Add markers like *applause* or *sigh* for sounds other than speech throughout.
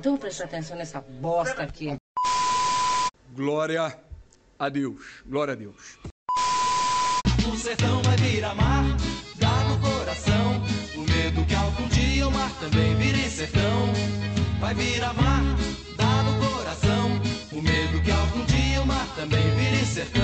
Então presta atenção nessa bosta aqui. Glória a Deus. Glória a Deus. O sertão vai virar mar, dá no coração. O medo que algum dia o mar também vire sertão. Vai virar mar, dá no coração. O medo que algum dia o mar também vire sertão.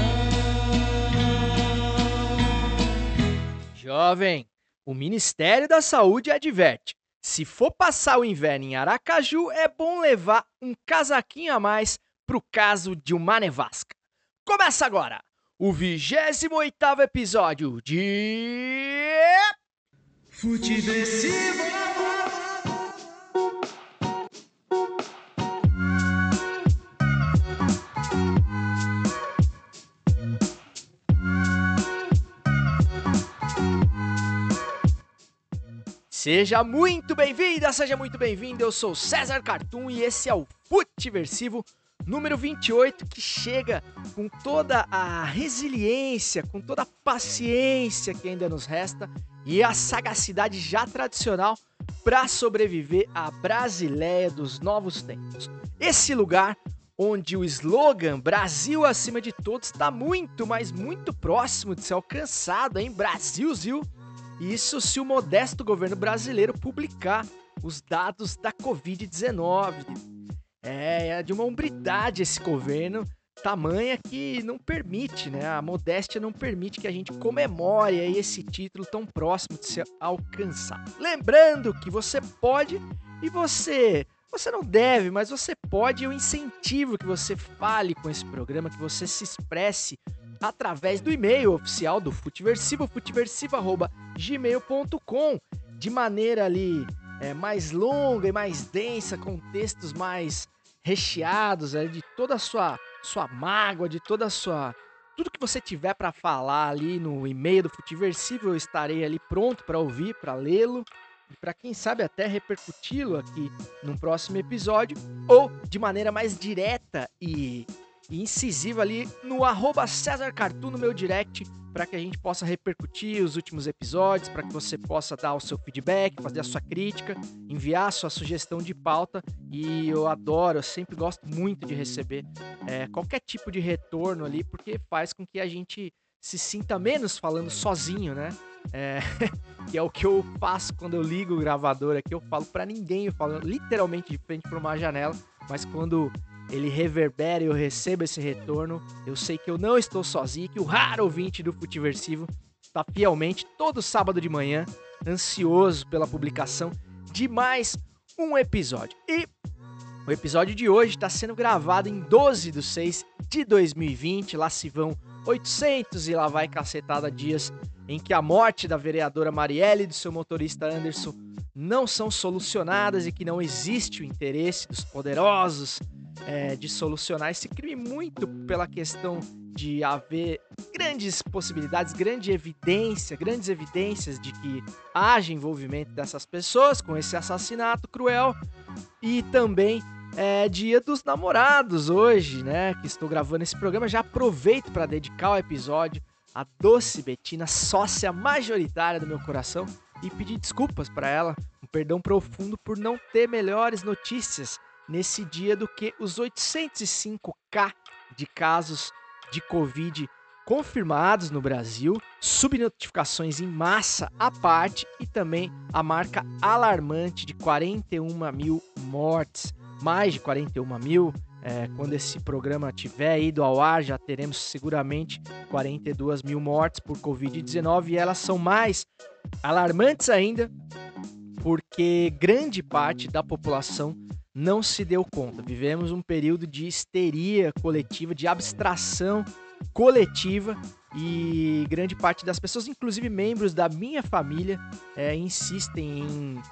Jovem, o Ministério da Saúde adverte: se for passar o inverno em Aracaju, é bom levar um casaquinho a mais pro caso de uma nevasca. Começa agora o 28 episódio de. Seja muito bem-vinda, seja muito bem-vindo. Eu sou César Cartoon e esse é o Futiversivo número 28 que chega com toda a resiliência, com toda a paciência que ainda nos resta e a sagacidade já tradicional para sobreviver à Brasileia dos novos tempos. Esse lugar onde o slogan Brasil acima de todos está muito, mas muito próximo de ser alcançado em Brasilzil. Isso se o modesto governo brasileiro publicar os dados da Covid-19. É, é de uma hombridade esse governo, tamanha que não permite, né? A modéstia não permite que a gente comemore esse título tão próximo de ser alcançado. Lembrando que você pode e você você não deve, mas você pode. Eu incentivo que você fale com esse programa, que você se expresse através do e-mail oficial do Futiversivo, futiversivo.gmail.com, de maneira ali é, mais longa e mais densa, com textos mais recheados é, de toda a sua, sua mágoa, de toda a sua. Tudo que você tiver para falar ali no e-mail do Futiversivo, eu estarei ali pronto para ouvir, para lê-lo e para quem sabe até repercuti-lo aqui num próximo episódio ou de maneira mais direta e e incisiva ali no arroba César Cartoon no meu direct para que a gente possa repercutir os últimos episódios, para que você possa dar o seu feedback, fazer a sua crítica, enviar a sua sugestão de pauta. E eu adoro, eu sempre gosto muito de receber é, qualquer tipo de retorno ali, porque faz com que a gente se sinta menos falando sozinho, né? É, *laughs* que é o que eu faço quando eu ligo o gravador aqui. Eu falo para ninguém, eu falo literalmente de frente para uma janela, mas quando ele reverbera e eu recebo esse retorno, eu sei que eu não estou sozinho, que o raro ouvinte do Futiversivo está fielmente todo sábado de manhã, ansioso pela publicação de mais um episódio. E o episódio de hoje está sendo gravado em 12 de 6 de 2020, lá se vão 800 e lá vai cacetada dias em que a morte da vereadora Marielle e do seu motorista Anderson não são solucionadas e que não existe o interesse dos poderosos é, de solucionar esse crime, muito pela questão de haver grandes possibilidades, grande evidência, grandes evidências de que haja envolvimento dessas pessoas com esse assassinato cruel e também é dia dos namorados hoje, né? Que estou gravando esse programa. Já aproveito para dedicar o episódio à Doce Betina, sócia majoritária do meu coração, e pedir desculpas para ela, um perdão profundo por não ter melhores notícias nesse dia do que os 805k de casos de Covid confirmados no Brasil, subnotificações em massa à parte e também a marca alarmante de 41 mil mortes. Mais de 41 mil. É, quando esse programa tiver ido ao ar, já teremos seguramente 42 mil mortes por Covid-19 e elas são mais alarmantes ainda porque grande parte da população não se deu conta. Vivemos um período de histeria coletiva, de abstração coletiva e grande parte das pessoas, inclusive membros da minha família, é, insistem em,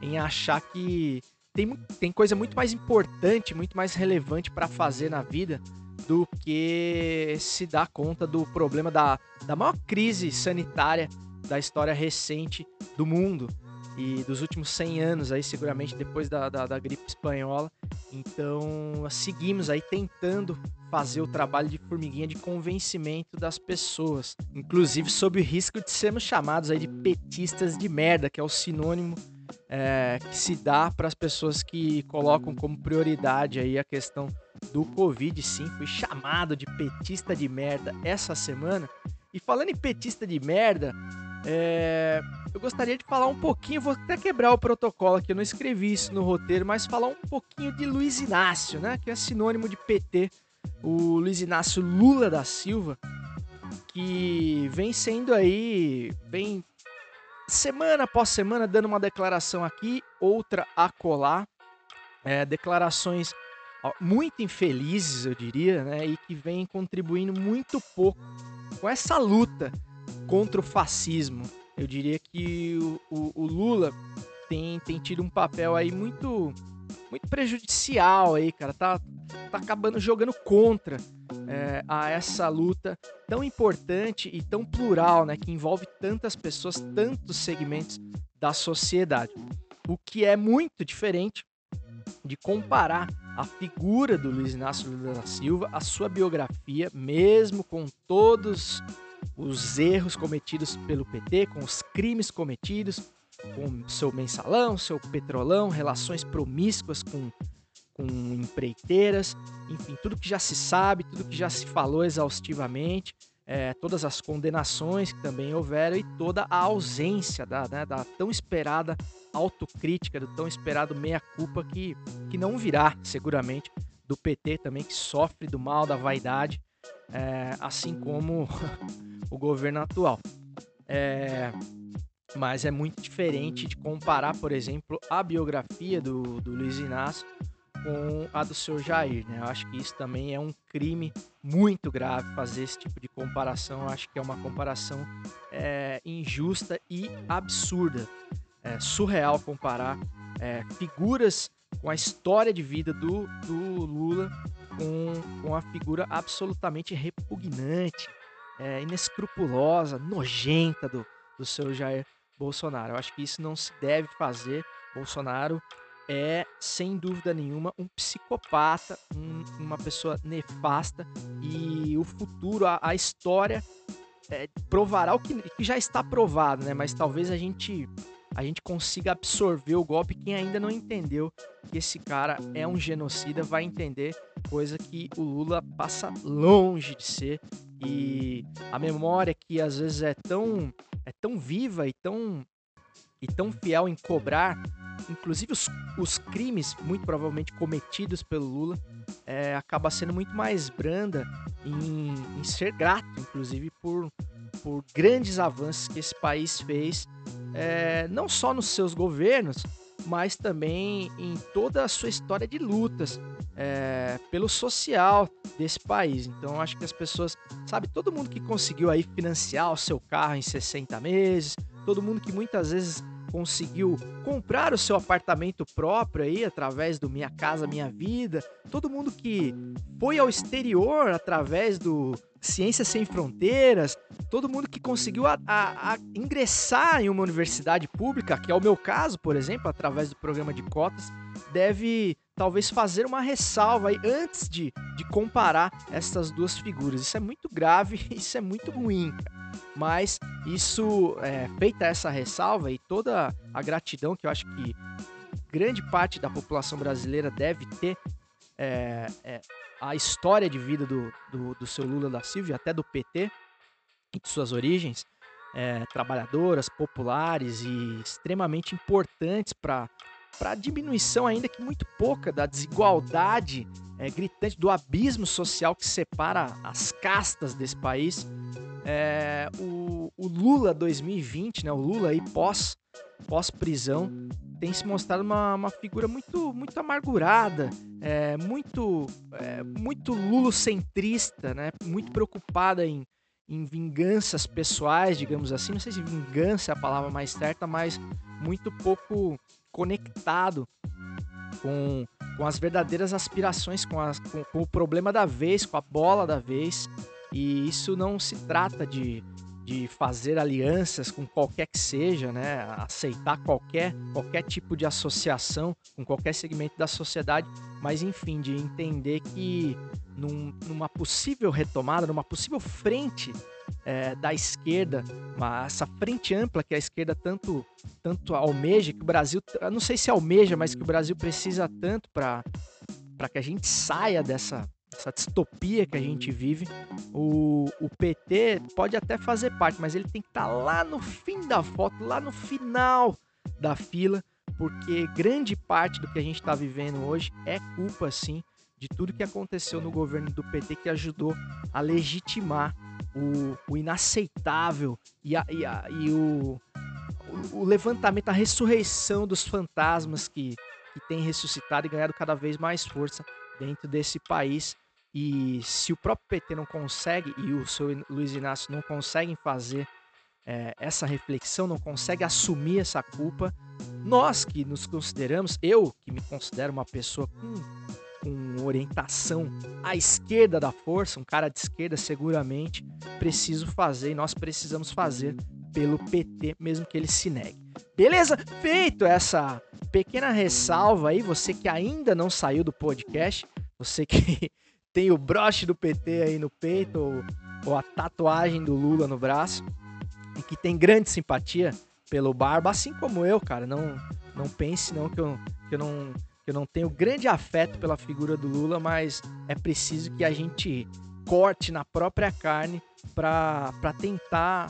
em achar que tem, tem coisa muito mais importante, muito mais relevante para fazer na vida do que se dar conta do problema da, da maior crise sanitária da história recente do mundo e dos últimos 100 anos aí, seguramente depois da, da, da, gripe espanhola. Então, seguimos aí tentando fazer o trabalho de formiguinha de convencimento das pessoas, inclusive sob o risco de sermos chamados aí de petistas de merda, que é o sinônimo é, que se dá para as pessoas que colocam como prioridade aí a questão do Covid. Sim, fui chamado de petista de merda essa semana. E falando em petista de merda, é, eu gostaria de falar um pouquinho, vou até quebrar o protocolo aqui, eu não escrevi isso no roteiro, mas falar um pouquinho de Luiz Inácio, né? Que é sinônimo de PT, o Luiz Inácio Lula da Silva, que vem sendo aí, vem semana após semana dando uma declaração aqui, outra a colar, é, declarações muito infelizes, eu diria, né? E que vem contribuindo muito pouco com essa luta contra o fascismo. Eu diria que o, o, o Lula tem, tem tido um papel aí muito muito prejudicial aí, cara. Tá, tá acabando jogando contra é, a essa luta tão importante e tão plural, né? Que envolve tantas pessoas, tantos segmentos da sociedade. O que é muito diferente de comparar a figura do Luiz Inácio Lula da Silva, a sua biografia, mesmo com todos os erros cometidos pelo PT, com os crimes cometidos, com seu mensalão, seu petrolão, relações promíscuas com, com empreiteiras, enfim, tudo que já se sabe, tudo que já se falou exaustivamente, é, todas as condenações que também houveram e toda a ausência da, né, da tão esperada autocrítica, do tão esperado meia-culpa que, que não virá, seguramente, do PT também, que sofre do mal da vaidade, é, assim como *laughs* o governo atual. É, mas é muito diferente de comparar, por exemplo, a biografia do, do Luiz Inácio com a do seu Jair. Né? Eu acho que isso também é um crime muito grave fazer esse tipo de comparação. Eu acho que é uma comparação é, injusta e absurda. É surreal comparar é, figuras com a história de vida do, do Lula com, com a figura absolutamente repugnante é, inescrupulosa, nojenta do, do seu Jair Bolsonaro. Eu acho que isso não se deve fazer. Bolsonaro é, sem dúvida nenhuma, um psicopata, um, uma pessoa nefasta e o futuro, a, a história é, provará o que, que, já está provado, né? Mas talvez a gente a gente consiga absorver o golpe. Quem ainda não entendeu que esse cara é um genocida vai entender coisa que o Lula passa longe de ser. E a memória que às vezes é tão é tão viva e tão e tão fiel em cobrar, inclusive os, os crimes muito provavelmente cometidos pelo Lula, é, acaba sendo muito mais branda em, em ser grato, inclusive por por grandes avanços que esse país fez, é, não só nos seus governos, mas também em toda a sua história de lutas é, pelo social desse país. Então acho que as pessoas, sabe, todo mundo que conseguiu aí financiar o seu carro em 60 meses, todo mundo que muitas vezes conseguiu comprar o seu apartamento próprio aí através do Minha Casa Minha Vida, todo mundo que foi ao exterior através do Ciências Sem Fronteiras, todo mundo que conseguiu a, a, a ingressar em uma universidade pública, que é o meu caso, por exemplo, através do programa de cotas, deve talvez fazer uma ressalva aí antes de, de comparar essas duas figuras. Isso é muito grave, *laughs* isso é muito ruim. Mas isso, é, feita essa ressalva e toda a gratidão que eu acho que grande parte da população brasileira deve ter é, é, a história de vida do, do, do, seu Lula da Silva, até do PT, e de suas origens, é, trabalhadoras, populares e extremamente importantes para a diminuição, ainda que muito pouca, da desigualdade é, gritante, do abismo social que separa as castas desse país. É, o, o, Lula 2020, né, o Lula aí pós, pós prisão, tem se mostrado uma, uma figura muito, muito amargurada, é, muito, é, muito lulocentrista, né, muito preocupada em, em vinganças pessoais, digamos assim. Não sei se vingança é a palavra mais certa, mas muito pouco conectado com, com as verdadeiras aspirações, com, as, com, com, o problema da vez, com a bola da vez. E isso não se trata de, de fazer alianças com qualquer que seja, né? Aceitar qualquer, qualquer tipo de associação com qualquer segmento da sociedade, mas enfim, de entender que num, numa possível retomada, numa possível frente é, da esquerda, uma, essa frente ampla que a esquerda tanto, tanto almeja, que o Brasil, não sei se almeja, mas que o Brasil precisa tanto para que a gente saia dessa, essa distopia que a gente vive, o, o PT pode até fazer parte, mas ele tem que estar tá lá no fim da foto, lá no final da fila, porque grande parte do que a gente está vivendo hoje é culpa, sim, de tudo que aconteceu no governo do PT que ajudou a legitimar o, o inaceitável e, a, e, a, e o, o, o, levantamento, a ressurreição dos fantasmas que, que tem ressuscitado e ganhado cada vez mais força dentro desse país e se o próprio PT não consegue, e o seu Luiz Inácio não conseguem fazer é, essa reflexão, não consegue assumir essa culpa, nós que nos consideramos, eu que me considero uma pessoa com, com orientação à esquerda da força, um cara de esquerda seguramente, preciso fazer e nós precisamos fazer pelo PT, mesmo que ele se negue. Beleza? Feito essa pequena ressalva aí, você que ainda não saiu do podcast, você que *laughs* tem o broche do PT aí no peito, ou, ou a tatuagem do Lula no braço, e que tem grande simpatia pelo Barba, assim como eu, cara. Não, não pense não que eu, que eu não que eu não tenho grande afeto pela figura do Lula, mas é preciso que a gente corte na própria carne para tentar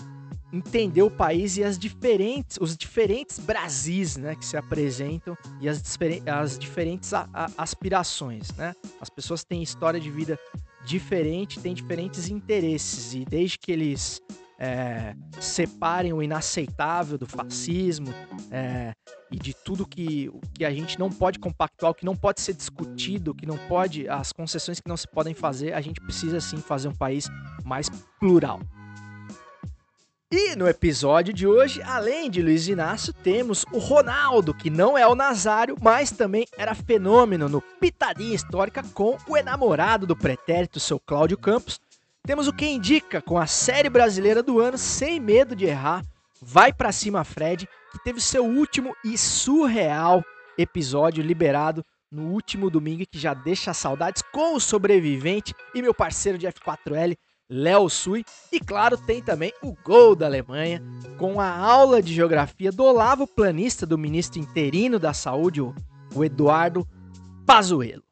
entender o país e as diferentes, os diferentes Brasis, né, que se apresentam e as, as diferentes a, a, aspirações, né? As pessoas têm história de vida diferente, têm diferentes interesses e desde que eles é, separem o inaceitável do fascismo é, e de tudo que, que a gente não pode compactuar, que não pode ser discutido, que não pode, as concessões que não se podem fazer, a gente precisa sim fazer um país mais plural. E no episódio de hoje, além de Luiz Inácio, temos o Ronaldo, que não é o Nazário, mas também era fenômeno no Pitadinha Histórica com o enamorado do pretérito, seu Cláudio Campos. Temos o Quem Indica com a série brasileira do ano, sem medo de errar, Vai Pra Cima Fred, que teve seu último e surreal episódio liberado no último domingo, que já deixa saudades com o sobrevivente e meu parceiro de F4L, Léo Sui. E claro, tem também o gol da Alemanha, com a aula de geografia do Olavo Planista, do ministro interino da Saúde, o Eduardo Pazuello.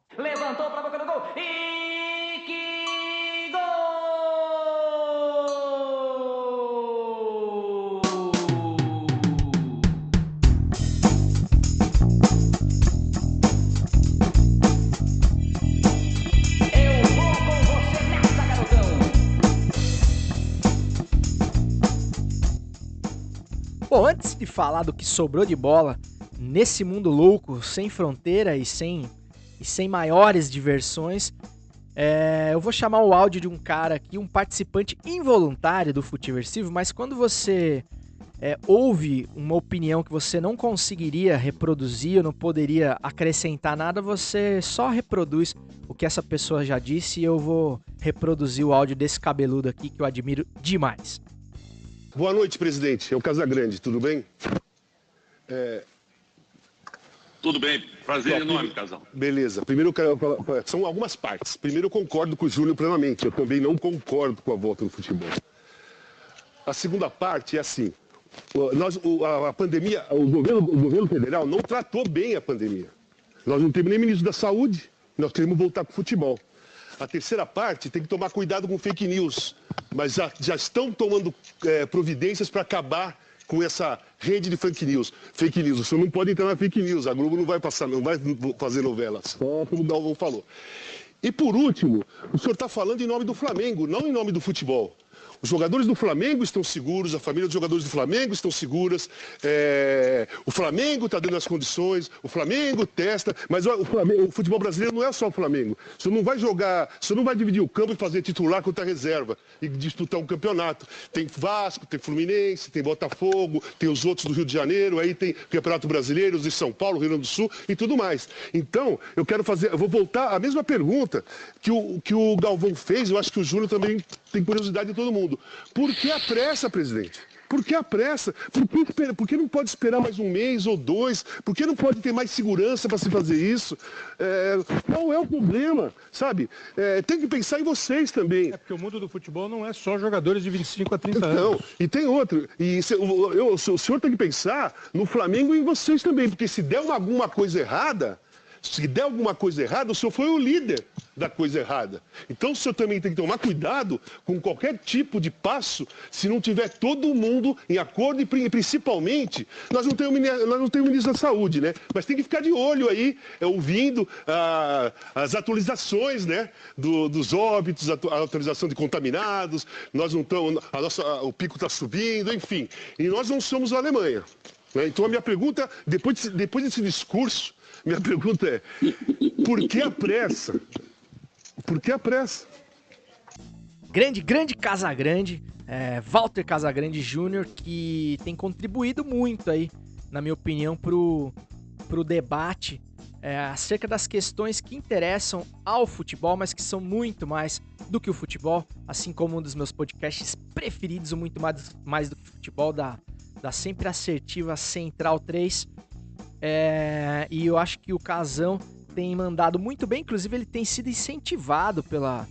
Falar do que sobrou de bola nesse mundo louco, sem fronteira e sem, e sem maiores diversões, é, eu vou chamar o áudio de um cara aqui, um participante involuntário do Futiversivo, mas quando você é, ouve uma opinião que você não conseguiria reproduzir, ou não poderia acrescentar nada, você só reproduz o que essa pessoa já disse e eu vou reproduzir o áudio desse cabeludo aqui que eu admiro demais. Boa noite, presidente. É o Casagrande, tudo bem? É... Tudo bem, prazer enorme, Casal. Beleza. Primeiro, são algumas partes. Primeiro, eu concordo com o Júnior plenamente. Eu também não concordo com a volta no futebol. A segunda parte é assim: nós, a, pandemia, o governo, o governo federal não tratou bem a pandemia. Nós não temos nem ministro da saúde, nós queremos voltar com o futebol. A terceira parte tem que tomar cuidado com fake news, mas já, já estão tomando é, providências para acabar com essa rede de fake news. Fake news, o senhor não pode entrar na fake news, a Globo não vai passar, não vai fazer novela, só como o Galvão falou. E por último, o senhor está falando em nome do Flamengo, não em nome do futebol. Os jogadores do Flamengo estão seguros, a família dos jogadores do Flamengo estão seguras, é... o Flamengo está dando as condições, o Flamengo testa, mas o, Flamengo, o, futebol brasileiro não é só o Flamengo. Você não vai jogar, você não vai dividir o campo e fazer titular contra reserva e disputar um campeonato. Tem Vasco, tem Fluminense, tem Botafogo, tem os outros do Rio de Janeiro, aí tem Campeonato Brasileiro, os de São Paulo, Rio Grande do Sul e tudo mais. Então, eu quero fazer, eu vou voltar à mesma pergunta que o, que o Galvão fez, eu acho que o Júnior também tem curiosidade de todo mundo. Por que a pressa, presidente? Por que a pressa? Por que, por que não pode esperar mais um mês ou dois? Por que não pode ter mais segurança para se fazer isso? É, qual é o problema? Sabe? É, tem que pensar em vocês também. É porque o mundo do futebol não é só jogadores de 25 a 30 anos. Não, e tem outro. E se- o- eu- o senhor tem que pensar no Flamengo e em vocês também, porque se der uma- alguma coisa errada, se der alguma coisa errada, o senhor foi o líder da coisa errada. Então o senhor também tem que tomar cuidado com qualquer tipo de passo, se não tiver todo mundo em acordo e pri- principalmente, nós não temos, nós não temos ministro da saúde, né? Mas tem que ficar de olho aí, é, ouvindo ah, as atualizações, né? do- dos óbitos, a, atu- a atualização de contaminados, nós não estamos, a nossa, o pico está subindo, enfim. E nós não somos a Alemanha. né? Então a minha pergunta, depois, depois desse discurso, minha pergunta é, por que a pressa? Por que a pressa? Grande, grande Casagrande, é, Walter Casagrande Júnior, que tem contribuído muito aí, na minha opinião, pro, pro debate é, acerca das questões que interessam ao futebol, mas que são muito mais do que o futebol, assim como um dos meus podcasts preferidos, o muito mais, mais do que futebol, da, da sempre assertiva Central 3. É, e eu acho que o Casão tem mandado muito bem, inclusive ele tem sido incentivado pela,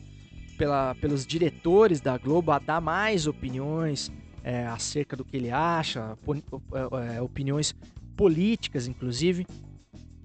pela, pelos diretores da Globo a dar mais opiniões é, acerca do que ele acha, é, opiniões políticas, inclusive,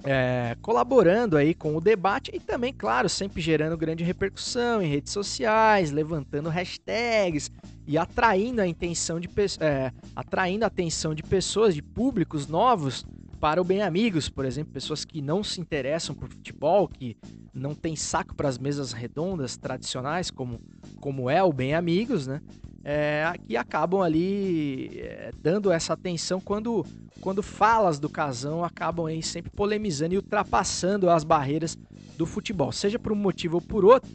é, colaborando aí com o debate e também, claro, sempre gerando grande repercussão em redes sociais, levantando hashtags e atraindo a intenção de é, atraindo a atenção de pessoas, de públicos novos para o Bem Amigos, por exemplo, pessoas que não se interessam por futebol, que não tem saco para as mesas redondas tradicionais, como, como é o Bem Amigos, né? É, que acabam ali é, dando essa atenção quando, quando falas do casão acabam aí sempre polemizando e ultrapassando as barreiras do futebol, seja por um motivo ou por outro.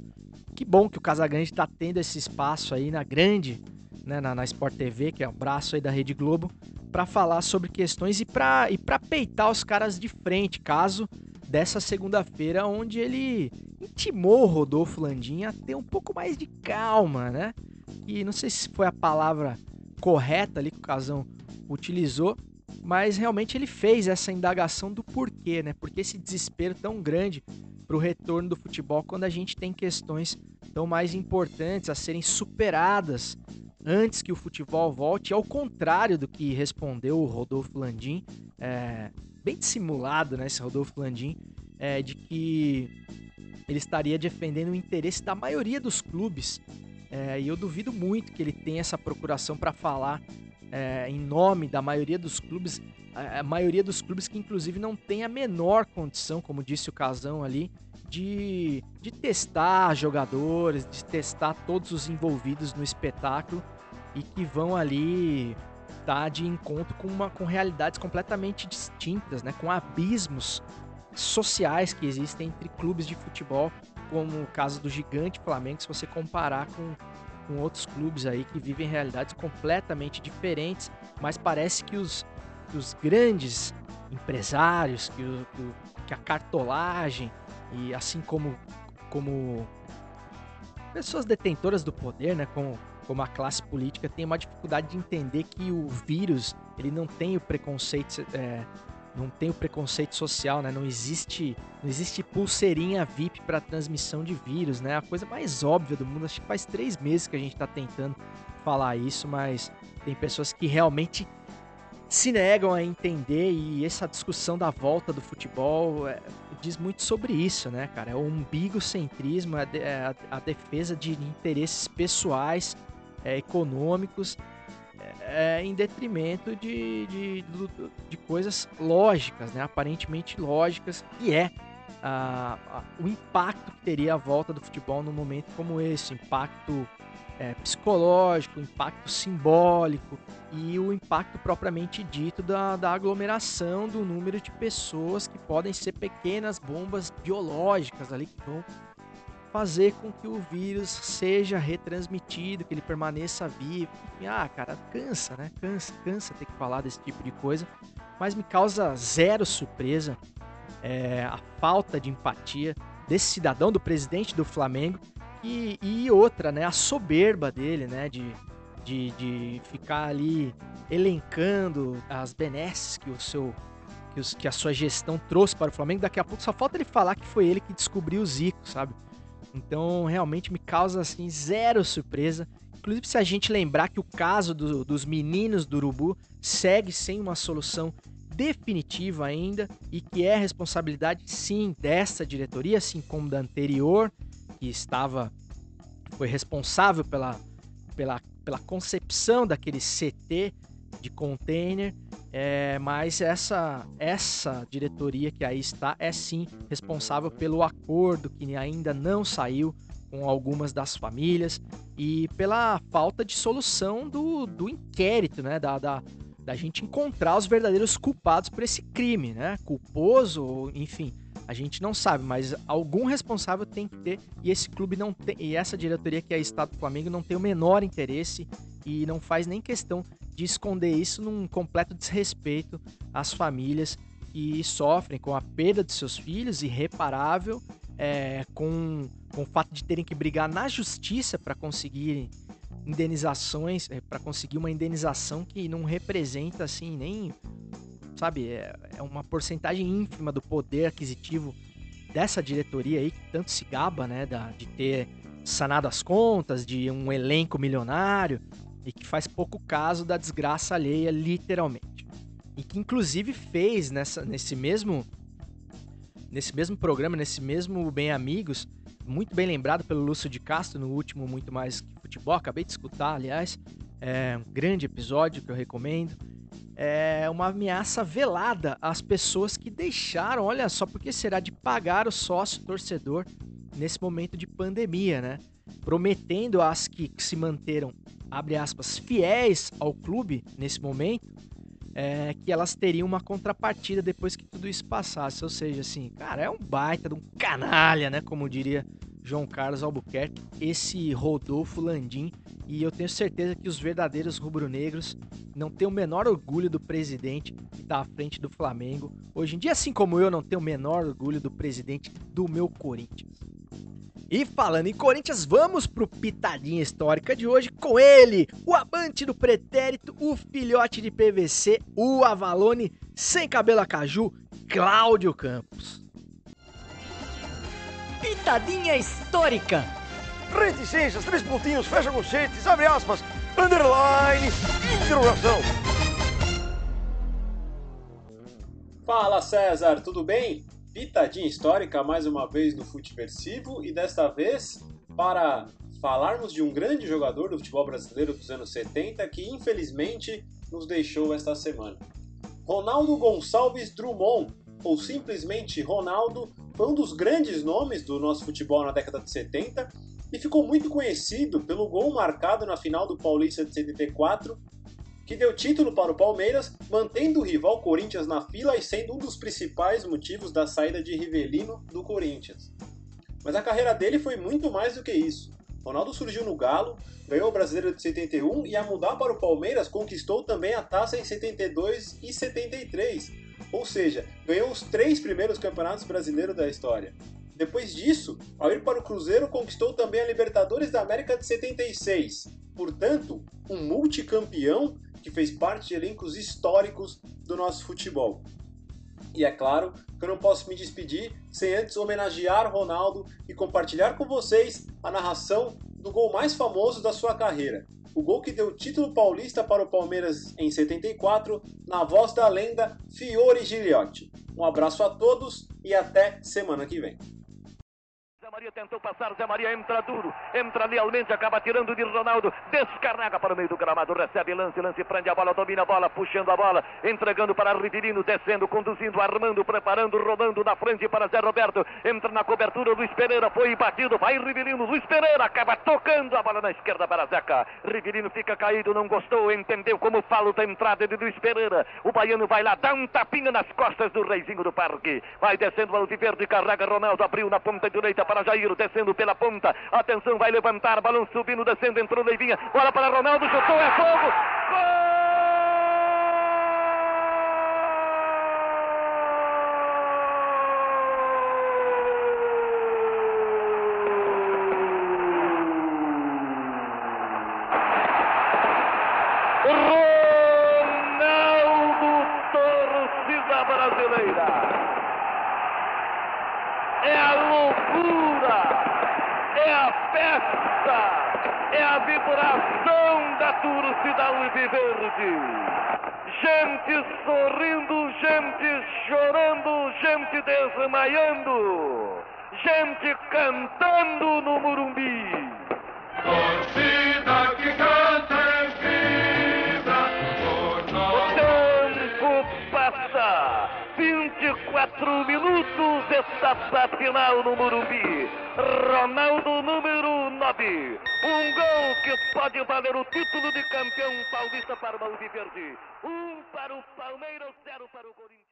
Que bom que o Casagrande está tendo esse espaço aí na grande, né, na, na Sport TV, que é o braço aí da Rede Globo, para falar sobre questões e para e pra peitar os caras de frente, caso dessa segunda-feira, onde ele intimou o Rodolfo Landim a ter um pouco mais de calma, né? E não sei se foi a palavra correta ali que o Casão utilizou, mas realmente ele fez essa indagação do porquê, né? Por que esse desespero tão grande para o retorno do futebol quando a gente tem questões tão mais importantes a serem superadas antes que o futebol volte, ao contrário do que respondeu o Rodolfo Landim, é, bem dissimulado, né, esse Rodolfo Landim, é, de que ele estaria defendendo o interesse da maioria dos clubes. É, e eu duvido muito que ele tenha essa procuração para falar é, em nome da maioria dos clubes, a maioria dos clubes que inclusive não tem a menor condição, como disse o Casão ali, de, de testar jogadores, de testar todos os envolvidos no espetáculo e que vão ali estar de encontro com, uma, com realidades completamente distintas, né? com abismos sociais que existem entre clubes de futebol, como o caso do gigante Flamengo, se você comparar com, com outros clubes aí que vivem realidades completamente diferentes, mas parece que os, que os grandes empresários, que o- que a cartolagem e assim como, como pessoas detentoras do poder, né, como, como a classe política, tem uma dificuldade de entender que o vírus ele não tem o preconceito, é, não tem o preconceito social, né? Não existe, não existe pulseirinha VIP para transmissão de vírus, né? A coisa mais óbvia do mundo. Acho que faz três meses que a gente está tentando falar isso, mas tem pessoas que realmente se negam a entender e essa discussão da volta do futebol é, diz muito sobre isso, né, cara? É o umbigocentrismo, é é a, defesa de interesses pessoais, é, econômicos, é, em detrimento de, de, de coisas lógicas, né? Aparentemente lógicas, que é a- a- o impacto que teria a volta do futebol num momento como esse, impacto é, psicológico, impacto simbólico e o impacto propriamente dito da, da aglomeração do número de pessoas que podem ser pequenas bombas biológicas ali que vão fazer com que o vírus seja retransmitido, que ele permaneça vivo. Ah, cara, cansa, né? Cansa, cansa ter que falar desse tipo de coisa, mas me causa zero surpresa é, a falta de empatia desse cidadão, do presidente do Flamengo, e, e outra, né, a soberba dele, né, de, de, de ficar ali elencando as benesses que o seu que, os, que a sua gestão trouxe para o Flamengo. Daqui a pouco só falta ele falar que foi ele que descobriu o Zico, sabe? Então realmente me causa assim zero surpresa. Inclusive se a gente lembrar que o caso do, dos meninos do Urubu segue sem uma solução definitiva ainda e que é responsabilidade sim dessa diretoria, assim como da anterior, que estava foi responsável pela, pela, pela concepção daquele CT de container, é, mas essa, essa diretoria que aí está é sim responsável pelo acordo que ainda não saiu com algumas das famílias e pela falta de solução do, do inquérito, né? Da, da, da gente encontrar os verdadeiros culpados por esse crime, né? Culposo, enfim, a gente não sabe, mas algum responsável tem que ter e esse clube não tem, e essa diretoria que é Estado do Flamengo não tem o menor interesse e não faz nem questão de esconder isso num completo desrespeito às famílias que sofrem com a perda de seus filhos, irreparável, é, com, com o fato de terem que brigar na justiça para conseguir indenizações, é, para conseguir uma indenização que não representa assim nem, sabe, é, é uma porcentagem ínfima do poder aquisitivo dessa diretoria aí que tanto se gaba, né, da, de ter sanado as contas, de um elenco milionário e que faz pouco caso da desgraça alheia, literalmente. E que inclusive fez nessa, nesse mesmo nesse mesmo programa, nesse mesmo Bem Amigos, muito bem lembrado pelo Lúcio de Castro no último Muito Mais Que Futebol, acabei de escutar, aliás, é um grande episódio que eu recomendo. É uma ameaça velada às pessoas que deixaram, olha só, porque será de pagar o sócio torcedor nesse momento de pandemia, né? Prometendo às que, que se manteram abre aspas, fiéis ao clube nesse momento, é, que elas teriam uma contrapartida depois que tudo isso passasse. Ou seja, assim, cara, é um baita de um canalha, né? Como diria João Carlos Albuquerque, esse Rodolfo Landim. E eu tenho certeza que os verdadeiros rubro-negros não têm o menor orgulho do presidente que está à frente do Flamengo. Hoje em dia, assim como eu não tenho o menor orgulho do presidente do meu Corinthians. E falando em Corinthians, vamos pro Pitadinha Histórica de hoje com ele, o amante do pretérito, o filhote de PVC, o Avalone sem cabelo a caju, Cláudio Campos. Pitadinha Histórica. Reticências, três pontinhos, fecha conchetes, abre aspas, underline, interrogação. Fala César, tudo bem? pitadinha histórica mais uma vez no Futeversivo e desta vez para falarmos de um grande jogador do futebol brasileiro dos anos 70 que infelizmente nos deixou esta semana. Ronaldo Gonçalves Drummond, ou simplesmente Ronaldo, foi um dos grandes nomes do nosso futebol na década de 70 e ficou muito conhecido pelo gol marcado na final do Paulista de 74 que deu título para o Palmeiras, mantendo o rival Corinthians na fila e sendo um dos principais motivos da saída de Rivelino do Corinthians. Mas a carreira dele foi muito mais do que isso. Ronaldo surgiu no Galo, ganhou o Brasileiro de 71 e, a mudar para o Palmeiras, conquistou também a taça em 72 e 73, ou seja, ganhou os três primeiros campeonatos brasileiros da história. Depois disso, ao ir para o Cruzeiro, conquistou também a Libertadores da América de 76. Portanto, um multicampeão que fez parte de elencos históricos do nosso futebol. E é claro que eu não posso me despedir sem antes homenagear Ronaldo e compartilhar com vocês a narração do gol mais famoso da sua carreira. O gol que deu o título paulista para o Palmeiras em 74, na voz da lenda Fiore Gigliotti. Um abraço a todos e até semana que vem. Maria tentou passar, Zé Maria entra duro, entra lealmente, acaba tirando de Ronaldo, descarrega para o meio do gramado, recebe lance, lance, prende a bola, domina a bola, puxando a bola, entregando para Riverino, descendo, conduzindo, armando, preparando, rodando na frente para Zé Roberto, entra na cobertura, Luiz Pereira foi batido, vai Riverino, Luiz Pereira acaba tocando a bola na esquerda para Zeca, Riverino fica caído, não gostou, entendeu como falta a entrada de Luiz Pereira, o baiano vai lá, dá um tapinha nas costas do reizinho do parque, vai descendo o Alviverde, carrega Ronaldo, abriu na ponta direita para Jair, descendo pela ponta. Atenção, vai levantar, balão subindo, descendo, entrou Leivinha. Bola para Ronaldo, chutou, é fogo. Gol! Ronaldo, torcida brasileira. É a loucura, é a festa, é a vibração da alviverde. Gente sorrindo, gente chorando, gente desmaiando, gente cantando no Murumbi. Torcida que canta em vida por nós. O tempo passa. 24 minutos, etapa final no Morumbi. Ronaldo, número 9. Um gol que pode valer o título de campeão paulista para o Alviverde. Um para o Palmeiras, zero para o Corinthians.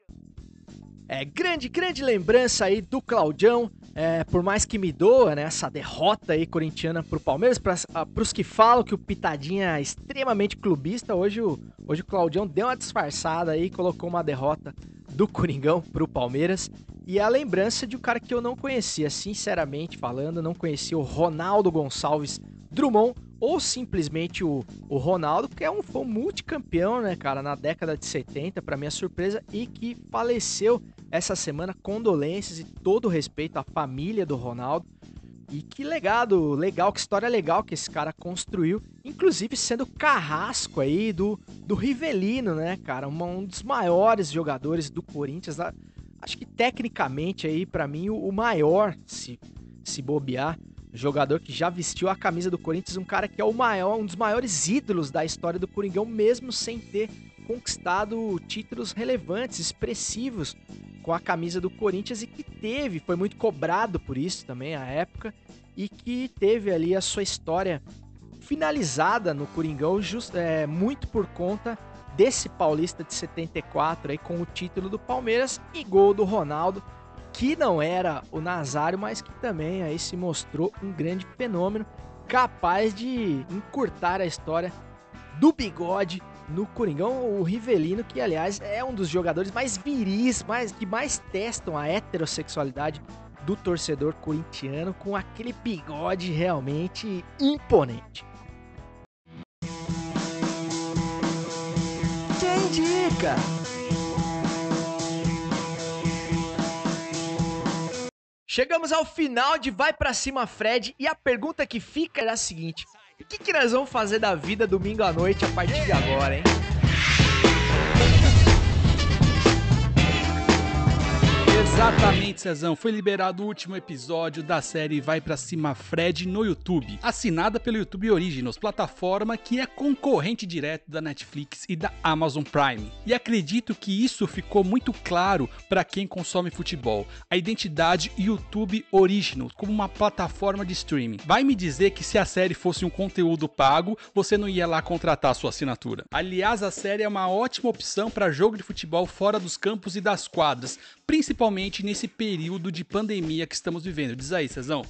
É, grande, grande lembrança aí do Claudião. É, por mais que me doa, né, essa derrota aí corintiana pro Palmeiras, para os que falam que o Pitadinha é extremamente clubista, hoje o, hoje o Claudião deu uma disfarçada aí, colocou uma derrota do Coringão pro Palmeiras. E a lembrança de um cara que eu não conhecia, sinceramente falando, não conhecia o Ronaldo Gonçalves Drummond, ou simplesmente o, o Ronaldo, que é um, foi um multicampeão, né, cara, na década de 70, para minha surpresa, e que faleceu essa semana. Condolências e todo respeito à família do Ronaldo. E que legado legal, que história legal que esse cara construiu, inclusive sendo carrasco aí do, do Rivelino, né, cara? Um dos maiores jogadores do Corinthians. Acho que tecnicamente aí, para mim, o, o maior, se, se bobear jogador que já vestiu a camisa do Corinthians, um cara que é o maior, um dos maiores ídolos da história do Coringão, mesmo sem ter conquistado títulos relevantes, expressivos com a camisa do Corinthians e que teve, foi muito cobrado por isso também à época e que teve ali a sua história finalizada no Coringão just, é, muito por conta desse Paulista de 74 aí com o título do Palmeiras e gol do Ronaldo que não era o Nazário, mas que também aí se mostrou um grande fenômeno, capaz de encurtar a história do bigode no Coringão, o Rivelino, que aliás é um dos jogadores mais viris, mais, que mais testam a heterossexualidade do torcedor corintiano, com aquele bigode realmente imponente. Quem indica? Chegamos ao final de Vai Pra Cima Fred e a pergunta que fica é a seguinte: que, que nós vamos fazer da vida domingo à noite a partir de agora, hein? Exatamente, Cezão. Foi liberado o último episódio da série Vai Pra Cima Fred no YouTube, assinada pelo YouTube Originals, plataforma que é concorrente direto da Netflix e da Amazon Prime. E acredito que isso ficou muito claro para quem consome futebol. A identidade YouTube Originals como uma plataforma de streaming. Vai me dizer que se a série fosse um conteúdo pago, você não ia lá contratar sua assinatura. Aliás, a série é uma ótima opção para jogo de futebol fora dos campos e das quadras, principalmente nesse período de pandemia que estamos vivendo. Diz aí, Cezão.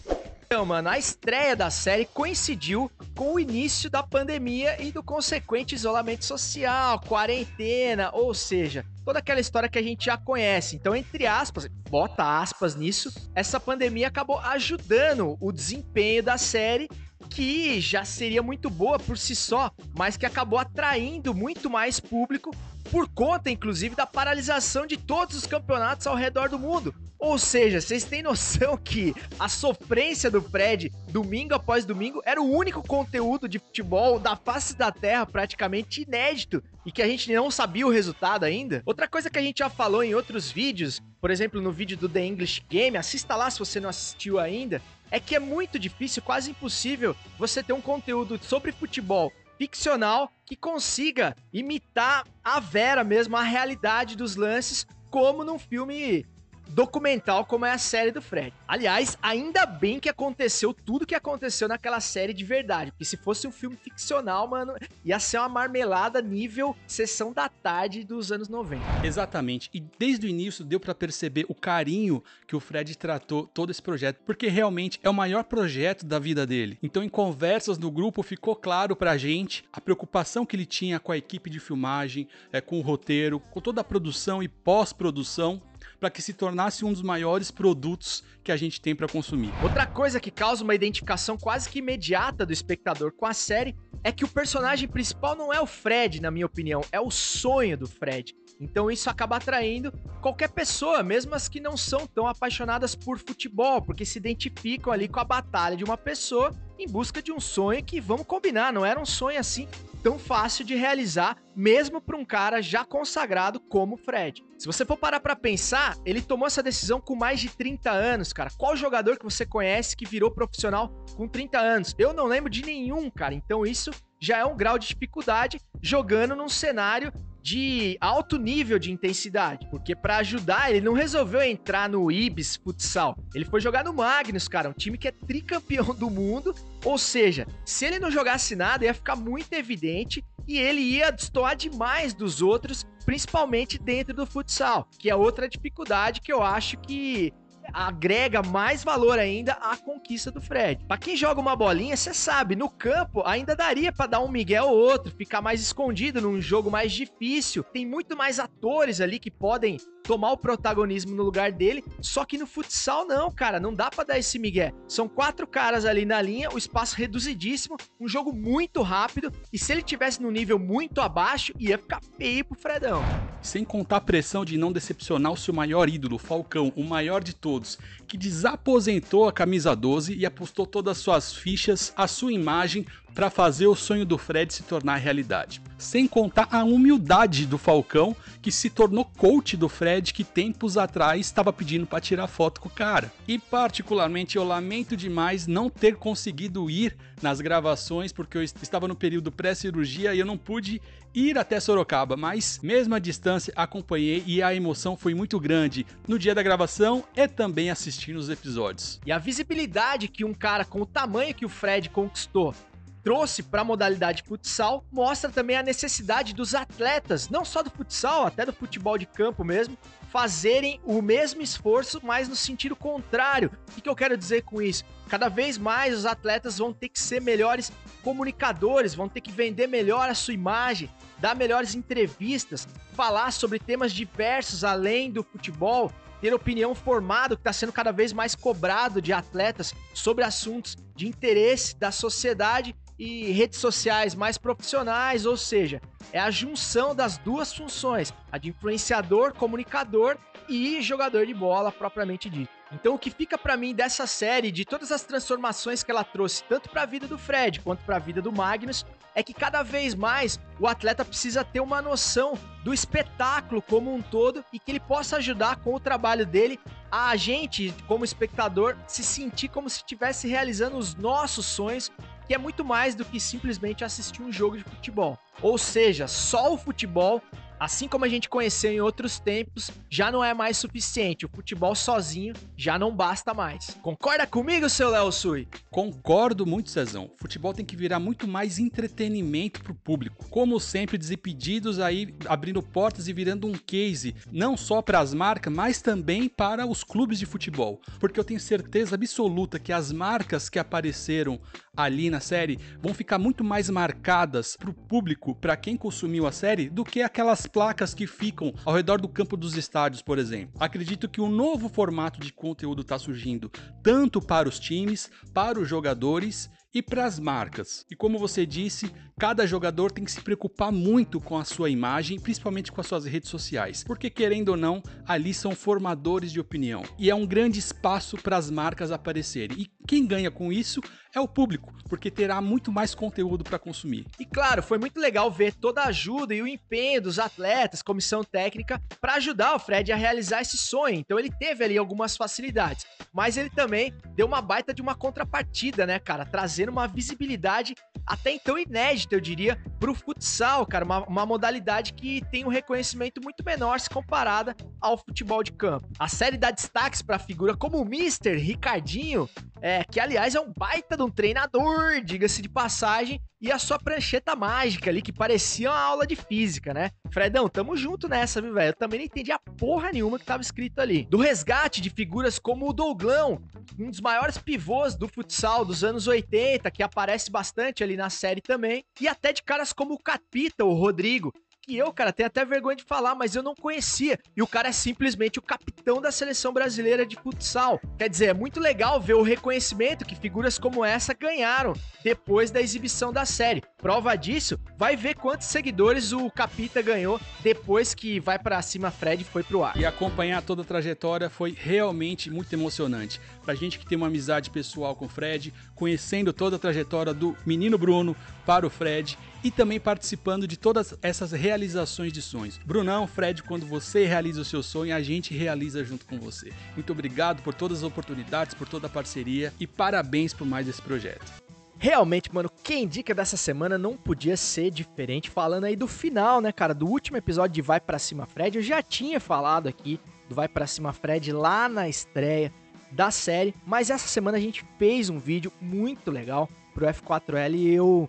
Então, mano, a estreia da série coincidiu com o início da pandemia e do consequente isolamento social, quarentena, ou seja, toda aquela história que a gente já conhece. Então, entre aspas, bota aspas nisso, essa pandemia acabou ajudando o desempenho da série que já seria muito boa por si só, mas que acabou atraindo muito mais público por conta, inclusive, da paralisação de todos os campeonatos ao redor do mundo. Ou seja, vocês têm noção *laughs* que a sofrência do Fred, domingo após domingo, era o único conteúdo de futebol da face da terra praticamente inédito e que a gente não sabia o resultado ainda? Outra coisa que a gente já falou em outros vídeos, por exemplo, no vídeo do The English Game, assista lá se você não assistiu ainda, é que é muito difícil, quase impossível, você ter um conteúdo sobre futebol ficcional que consiga imitar a vera mesmo, a realidade dos lances, como num filme documental como é a série do Fred. Aliás, ainda bem que aconteceu tudo que aconteceu naquela série de verdade, porque se fosse um filme ficcional, mano, ia ser uma marmelada nível sessão da tarde dos anos 90. Exatamente. E desde o início deu para perceber o carinho que o Fred tratou todo esse projeto, porque realmente é o maior projeto da vida dele. Então, em conversas no grupo ficou claro pra gente a preocupação que ele tinha com a equipe de filmagem, é, com o roteiro, com toda a produção e pós-produção para que se tornasse um dos maiores produtos que a gente tem para consumir. Outra coisa que causa uma identificação quase que imediata do espectador com a série é que o personagem principal não é o Fred, na minha opinião, é o sonho do Fred. Então isso acaba atraindo qualquer pessoa, mesmo as que não são tão apaixonadas por futebol, porque se identificam ali com a batalha de uma pessoa em busca de um sonho que, vamos combinar, não era um sonho assim tão fácil de realizar, mesmo para um cara já consagrado como o Fred. Se você for parar para pensar, ele tomou essa decisão com mais de 30 anos, cara. Qual jogador que você conhece que virou profissional com 30 anos? Eu não lembro de nenhum, cara. Então isso já é um grau de dificuldade jogando num cenário de alto nível de intensidade, porque para ajudar ele não resolveu entrar no Ibis Futsal, ele foi jogar no Magnus, cara, um time que é tricampeão do mundo, ou seja, se ele não jogasse nada ia ficar muito evidente e ele ia destoar demais dos outros, principalmente dentro do futsal, que é outra dificuldade que eu acho que agrega mais valor ainda à conquista do Fred. Para quem joga uma bolinha, você sabe, no campo ainda daria para dar um Miguel ou outro, ficar mais escondido num jogo mais difícil. Tem muito mais atores ali que podem tomar o protagonismo no lugar dele. Só que no futsal, não, cara, não dá para dar esse migué. São quatro caras ali na linha, o espaço reduzidíssimo, um jogo muito rápido. E se ele tivesse no nível muito abaixo, ia ficar feio pro Fredão. Sem contar a pressão de não decepcionar o seu maior ídolo, Falcão, o maior de todos, que desaposentou a camisa 12 e apostou todas as suas fichas, a sua imagem, para fazer o sonho do Fred se tornar realidade. Sem contar a humildade do Falcão, que se tornou coach do Fred, que tempos atrás estava pedindo para tirar foto com o cara. E particularmente eu lamento demais não ter conseguido ir nas gravações, porque eu estava no período pré-cirurgia e eu não pude ir até Sorocaba, mas mesmo à distância acompanhei e a emoção foi muito grande no dia da gravação e também assistindo os episódios. E a visibilidade que um cara com o tamanho que o Fred conquistou trouxe para a modalidade futsal mostra também a necessidade dos atletas, não só do futsal, até do futebol de campo mesmo, fazerem o mesmo esforço, mas no sentido contrário. O que, eu quero dizer com isso? Cada vez mais os atletas vão ter que ser melhores comunicadores, vão ter que vender melhor a sua imagem, dar melhores entrevistas, falar sobre temas diversos além do futebol, ter opinião formada, que está sendo cada vez mais cobrado de atletas sobre assuntos de interesse da sociedade e redes sociais mais profissionais, ou seja, é a junção das duas funções, a de influenciador, comunicador e jogador de bola propriamente dito. Então o que fica para mim dessa série, de todas as transformações que ela trouxe, tanto para a vida do Fred quanto para a vida do Magnus, é que cada vez mais o atleta precisa ter uma noção do espetáculo como um todo e que ele possa ajudar com o trabalho dele a gente, como espectador, se sentir como se estivesse realizando os nossos sonhos que é muito mais do que simplesmente assistir um jogo de futebol. Ou seja, só o futebol assim como a gente conheceu em outros tempos, já não é mais suficiente. O futebol sozinho já não basta mais. Concorda comigo, seu Léo Sui? Concordo muito, Cezão. O futebol tem que virar muito mais entretenimento pro público. Como sempre, Desimpedidos aí abrindo portas e virando um case, não só para as marcas, mas também para os clubes de futebol. Porque eu tenho certeza absoluta que as marcas que apareceram ali na série vão ficar muito mais marcadas pro público, para quem consumiu a série, do que aquelas placas que ficam ao redor do campo dos estádios, por exemplo. Acredito que um novo formato de conteúdo está surgindo, tanto para os times, para os jogadores e para as marcas. E como você disse, cada jogador tem que se preocupar muito com a sua imagem, principalmente com as suas redes sociais, porque querendo ou não, ali são formadores de opinião e é um grande espaço para as marcas aparecerem. E quem ganha com isso é o público, porque terá muito mais conteúdo para consumir. E claro, foi muito legal ver toda a ajuda e o empenho dos atletas, comissão técnica, para ajudar o Fred a realizar esse sonho. Então ele teve ali algumas facilidades, mas ele também deu uma baita de uma contrapartida, né, cara? Trazendo uma visibilidade até então inédita, eu diria, pro futsal, cara. Uma, uma modalidade que tem um reconhecimento muito menor se comparada ao futebol de campo. A série dá destaques pra figura como o Mr. Ricardinho, é, que aliás é um baita um treinador, diga-se de passagem, e a sua prancheta mágica ali, que parecia uma aula de física, né? Fredão, tamo junto nessa, viu, velho? Eu também não entendi a porra nenhuma que tava escrito ali. Do resgate de figuras como o Douglão, um dos maiores pivôs do futsal dos anos 80, que aparece bastante ali na série também, e até de caras como o Capita, o Rodrigo, que eu, cara, tenho até vergonha de falar, mas eu não conhecia. E o cara é simplesmente o capitão da seleção brasileira de futsal. Quer dizer, é muito legal ver o reconhecimento que figuras como essa ganharam depois da exibição da série. Prova disso, vai ver quantos seguidores o Capita ganhou depois que Vai para Cima Fred foi pro ar. E acompanhar toda a trajetória foi realmente muito emocionante. Pra gente que tem uma amizade pessoal com o Fred, conhecendo toda a trajetória do menino Bruno para o Fred e também participando de todas essas realizações de sonhos. Brunão, Fred, quando você realiza o seu sonho, a gente realiza junto com você. Muito obrigado por todas as oportunidades, por toda a parceria e parabéns por mais esse projeto. Realmente, mano, quem indica dessa semana não podia ser diferente. Falando aí do final, né, cara, do último episódio de Vai Pra Cima Fred, eu já tinha falado aqui do Vai Pra Cima Fred lá na estreia da série, mas essa semana a gente fez um vídeo muito legal pro F4L e eu,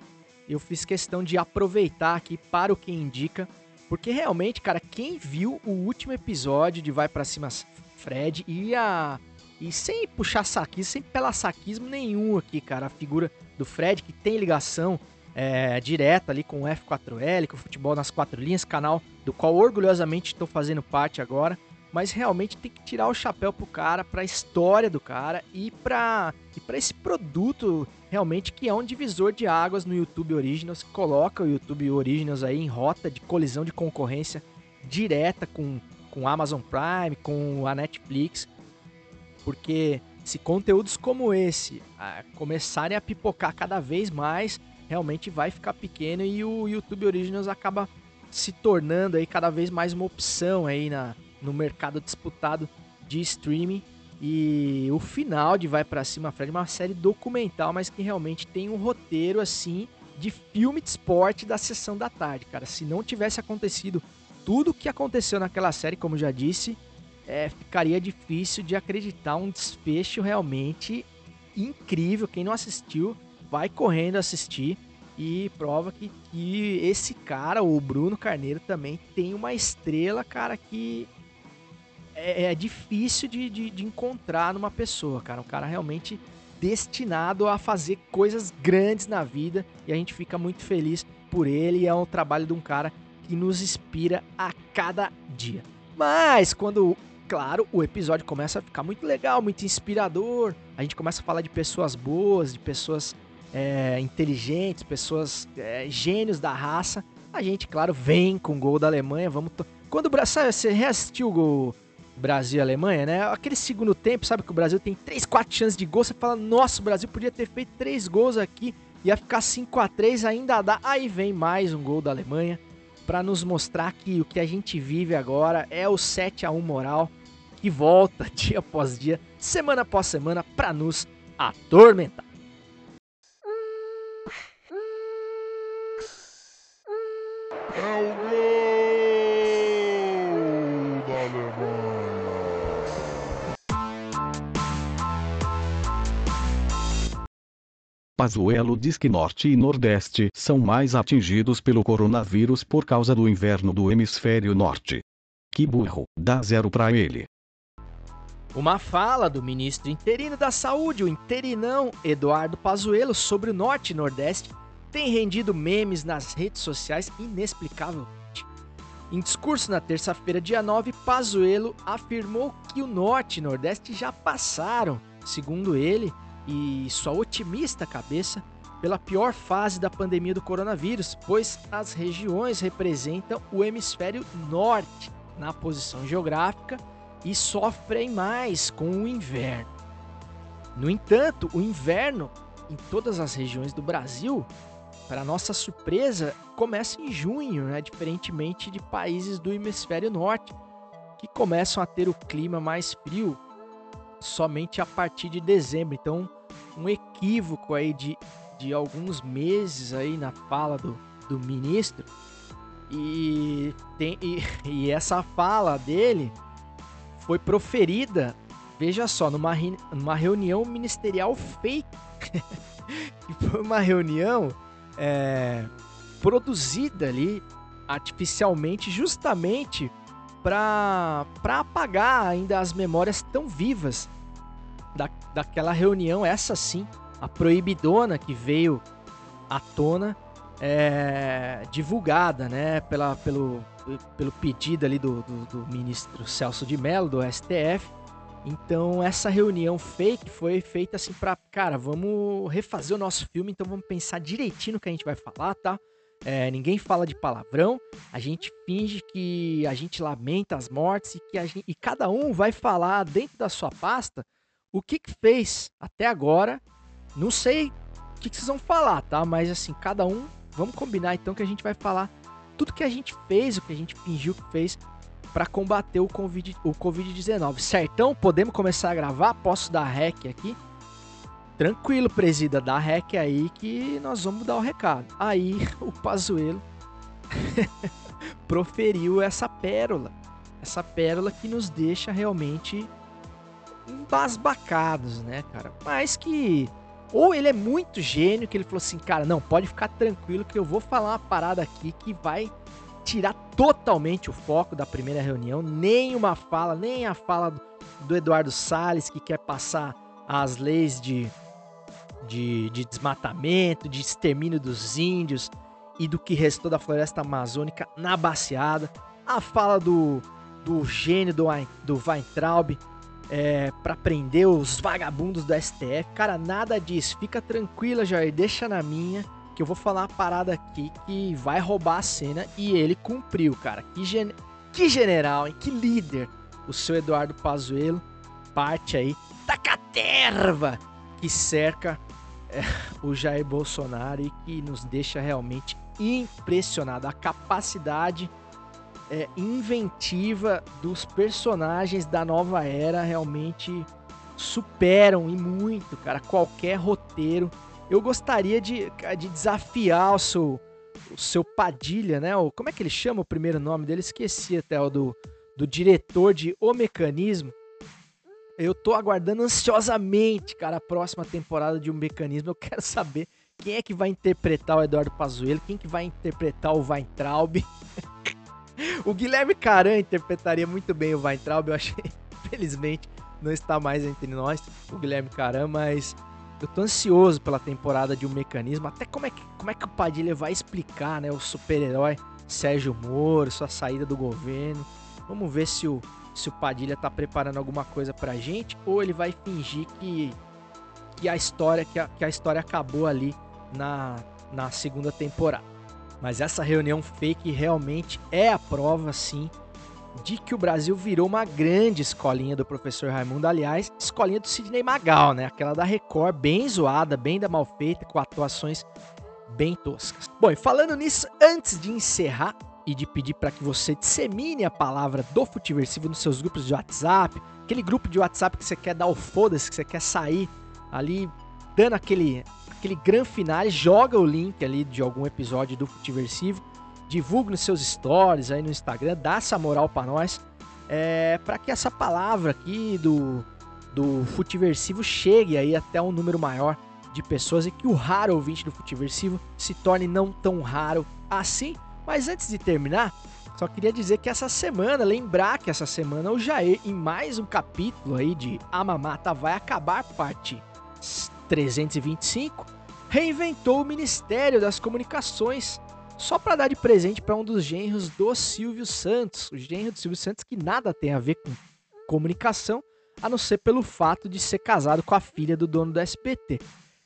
eu fiz questão de aproveitar aqui para o Quem Indica, porque realmente, cara, quem viu o último episódio de Vai Pra Cima Fred e a... E sem puxar saquismo, sem pela saquismo nenhum aqui, cara, a figura do Fred, que tem ligação é, direta ali com o F4L, com o Futebol nas Quatro Linhas, canal do qual orgulhosamente estou fazendo parte agora. Mas realmente tem que tirar o chapéu pro cara, pra história do cara e pra, e pra esse produto realmente que é um divisor de águas no YouTube Originals, coloca o YouTube Originals aí em rota de colisão de concorrência direta com, com Amazon Prime, com a Netflix, porque se conteúdos como esse a, começarem a pipocar cada vez mais, realmente vai ficar pequeno e o YouTube Originals acaba se tornando aí cada vez mais uma opção aí na, no mercado disputado de streaming. E o final de Vai para Cima Fred é uma série documental, mas que realmente tem um roteiro assim de filme de esporte da sessão da tarde, cara. Se não tivesse acontecido tudo o que aconteceu naquela série, como já disse, é, ficaria difícil de acreditar um desfecho realmente incrível. Quem não assistiu, vai correndo assistir e prova que, que esse cara, o Bruno Carneiro, também tem uma estrela, cara, que é, é difícil de, de, de, encontrar numa pessoa, cara. Um cara realmente destinado a fazer coisas grandes na vida e a gente fica muito feliz por ele. É um trabalho de um cara que nos inspira a cada dia. Mas quando claro, o episódio começa a ficar muito legal, muito inspirador. A gente começa a falar de pessoas boas, de pessoas é, inteligentes, pessoas é, gênios da raça. A gente, claro, vem com o gol da Alemanha. Vamos to... Quando o Brasil. Você reassistiu o gol Brasil e Alemanha, né? Aquele segundo tempo, sabe que o Brasil tem 3, 4 chances de gol. Você fala, nossa, o Brasil podia ter feito 3 gols aqui. Ia ficar 5 a 3 ainda dá. Aí vem mais um gol da Alemanha para nos mostrar que o que a gente vive agora é o 7 a 1 moral que volta *laughs* dia após dia, semana após semana, para nos atormentar. É Pazuello diz que Norte e Nordeste são mais atingidos pelo coronavírus por causa do inverno do hemisfério norte. Que burro, dá zero pra ele. Uma fala do ministro interino da Saúde, o interinão Eduardo Pazuello, sobre o Norte e Nordeste tem rendido memes nas redes sociais inexplicavelmente. Em discurso na terça-feira, dia 9, Pazuello afirmou que o Norte e Nordeste já passaram, segundo ele e sua otimista cabeça, pela pior fase da pandemia do coronavírus, pois as regiões representam o hemisfério norte na posição geográfica e sofrem mais com o inverno. No entanto, o inverno em todas as regiões do Brasil, para nossa surpresa, começa em junho, né? diferentemente de países do hemisfério norte, que começam a ter o clima mais frio somente a partir de dezembro. Então, um equívoco aí de, de alguns meses aí na fala do, do ministro. E, tem, e, *laughs* e essa fala dele foi proferida, veja só, numa, numa reunião ministerial fake. que *laughs* foi uma reunião é, produzida ali artificialmente, justamente para apagar ainda as memórias tão vivas da, daquela reunião, essa sim, a proibidona que veio à tona é, divulgada, né, pela, pelo, pelo pedido ali do, do, do ministro Celso de Mello, do STF. Então, essa reunião fake foi feita assim pra, cara, vamos refazer o nosso filme, então vamos pensar direitinho no que a gente vai falar, tá? É, ninguém fala de palavrão, a gente finge que a gente lamenta as mortes e que gente, e cada um vai falar dentro da sua pasta o que, que fez até agora. Não sei o que, que vocês vão falar, tá? Mas assim, cada um, vamos combinar então que a gente vai falar tudo que a gente fez, o que a gente fingiu que fez para combater o Covid-19. O COVID Certão? Podemos começar a gravar? Posso dar rec aqui? Tranquilo, presida, dá rec aí que nós vamos dar o recado. Aí *laughs* o Pazuelo *laughs* proferiu essa pérola. Essa pérola que nos deixa realmente embasbacados, né, cara? Mas que ou ele é muito gênio que ele falou assim, cara, não, pode ficar tranquilo que eu vou falar uma parada aqui que vai tirar totalmente o foco da primeira reunião, nem uma fala, nem a fala do Eduardo Salles que quer passar as leis de, de, de desmatamento, de extermínio dos índios e do que restou da floresta amazônica na baseada, a fala do, do gênio do, do Weintraub é, para prender os vagabundos do STF. Cara, nada disso. Fica tranquila, Jair, deixa na minha que eu vou falar uma parada aqui que vai roubar a cena e ele cumpriu, cara. Que, gen que general, hein? Que líder. O seu Eduardo Pazuello parte aí da caterva que cerca é, o Jair Bolsonaro e que nos deixa realmente impressionado. A capacidade é, inventiva dos personagens da nova era realmente superam e muito, cara, qualquer roteiro eu gostaria de, de desafiar o seu, o seu Padilha, né? O, como é que ele chama o primeiro nome dele? Esqueci até o do, do diretor de O Mecanismo. Eu tô aguardando ansiosamente, cara, a próxima temporada de Um Mecanismo. Eu quero saber quem é que vai interpretar o Eduardo Pazuello, quem que vai interpretar o Weintraub. *laughs* *laughs* o Guilherme Caran interpretaria muito bem o Weintraub, eu achei, *laughs* infelizmente, não está mais entre nós, o Guilherme Caran, mas eu tô ansioso pela temporada de um mecanismo, até como é que, como é que o Padilha vai explicar, né, o super-herói Sérgio Moro, sua saída do governo. Vamos ver se o, se o Padilha tá preparando alguma coisa pra gente ou ele vai fingir que, que a história que a, que a história acabou ali na, na segunda temporada. Mas essa reunião fake realmente é a prova, sim, de que o Brasil virou uma grande escolinha do professor Raimundo, aliás, escolinha do Sidney Magal, né? Aquela da Record, bem zoada, bem da mal feita, com atuações bem toscas. Bom, e falando nisso, antes de encerrar e de pedir para que você dissemine a palavra do Futiversivo nos seus grupos de WhatsApp, aquele grupo de WhatsApp que você quer dar o foda-se, que você quer sair ali dando aquele aquele gran finale, joga o link ali de algum episódio do Futiversivo divulgue nos seus stories aí no Instagram, dá essa moral para nós, é, para que essa palavra aqui do, do Futiversivo chegue aí até um número maior de pessoas e que o raro ouvinte do Futiversivo se torne não tão raro assim. Mas antes de terminar, só queria dizer que essa semana, lembrar que essa semana o Jair, em mais um capítulo aí de A Mamata vai acabar, parte 325, reinventou o Ministério das Comunicações só para dar de presente para um dos genros do Silvio Santos, o genro do Silvio Santos que nada tem a ver com comunicação, a não ser pelo fato de ser casado com a filha do dono do SBT.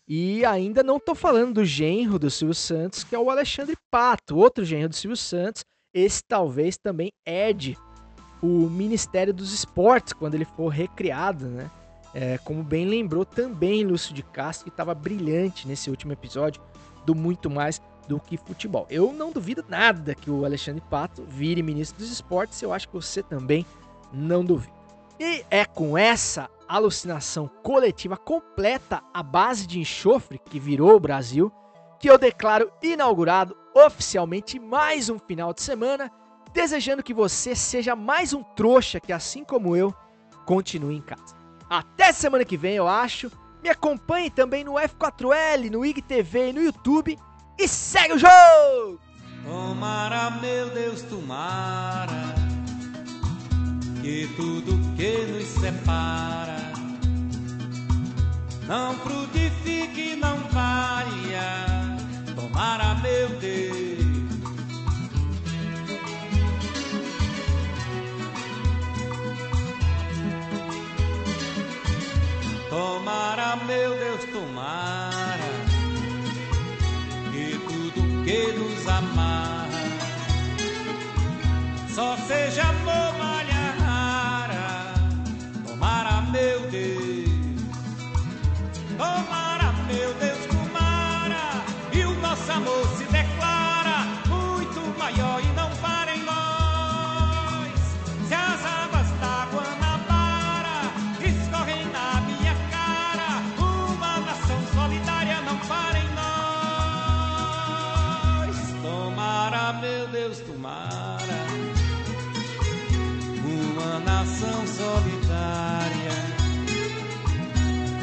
E ainda não estou falando do genro do Silvio Santos, que é o Alexandre Pato, outro genro do Silvio Santos. Esse talvez também herde o Ministério dos Esportes quando ele for recriado, né? É, como bem lembrou também Lúcio de Castro, que estava brilhante nesse último episódio do Muito Mais do que futebol. Eu não duvido nada que o Alexandre Pato vire ministro dos esportes, eu acho que você também não duvida. E é com essa alucinação coletiva completa à base de enxofre que virou o Brasil que eu declaro inaugurado oficialmente mais um final de semana, desejando que você seja mais um trouxa que, assim como eu, continue em casa. Até semana que vem, eu acho. Me acompanhe também no F4L, no IGTV e no YouTube e segue o jogo! Tomara, meu Deus, tomara que tudo que nos separa não frutifique, não caia. Tomara, meu Deus. que nos amarra. Só seja amor canção solitária.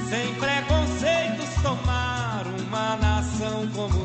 Sem preconceitos, tomar uma nação como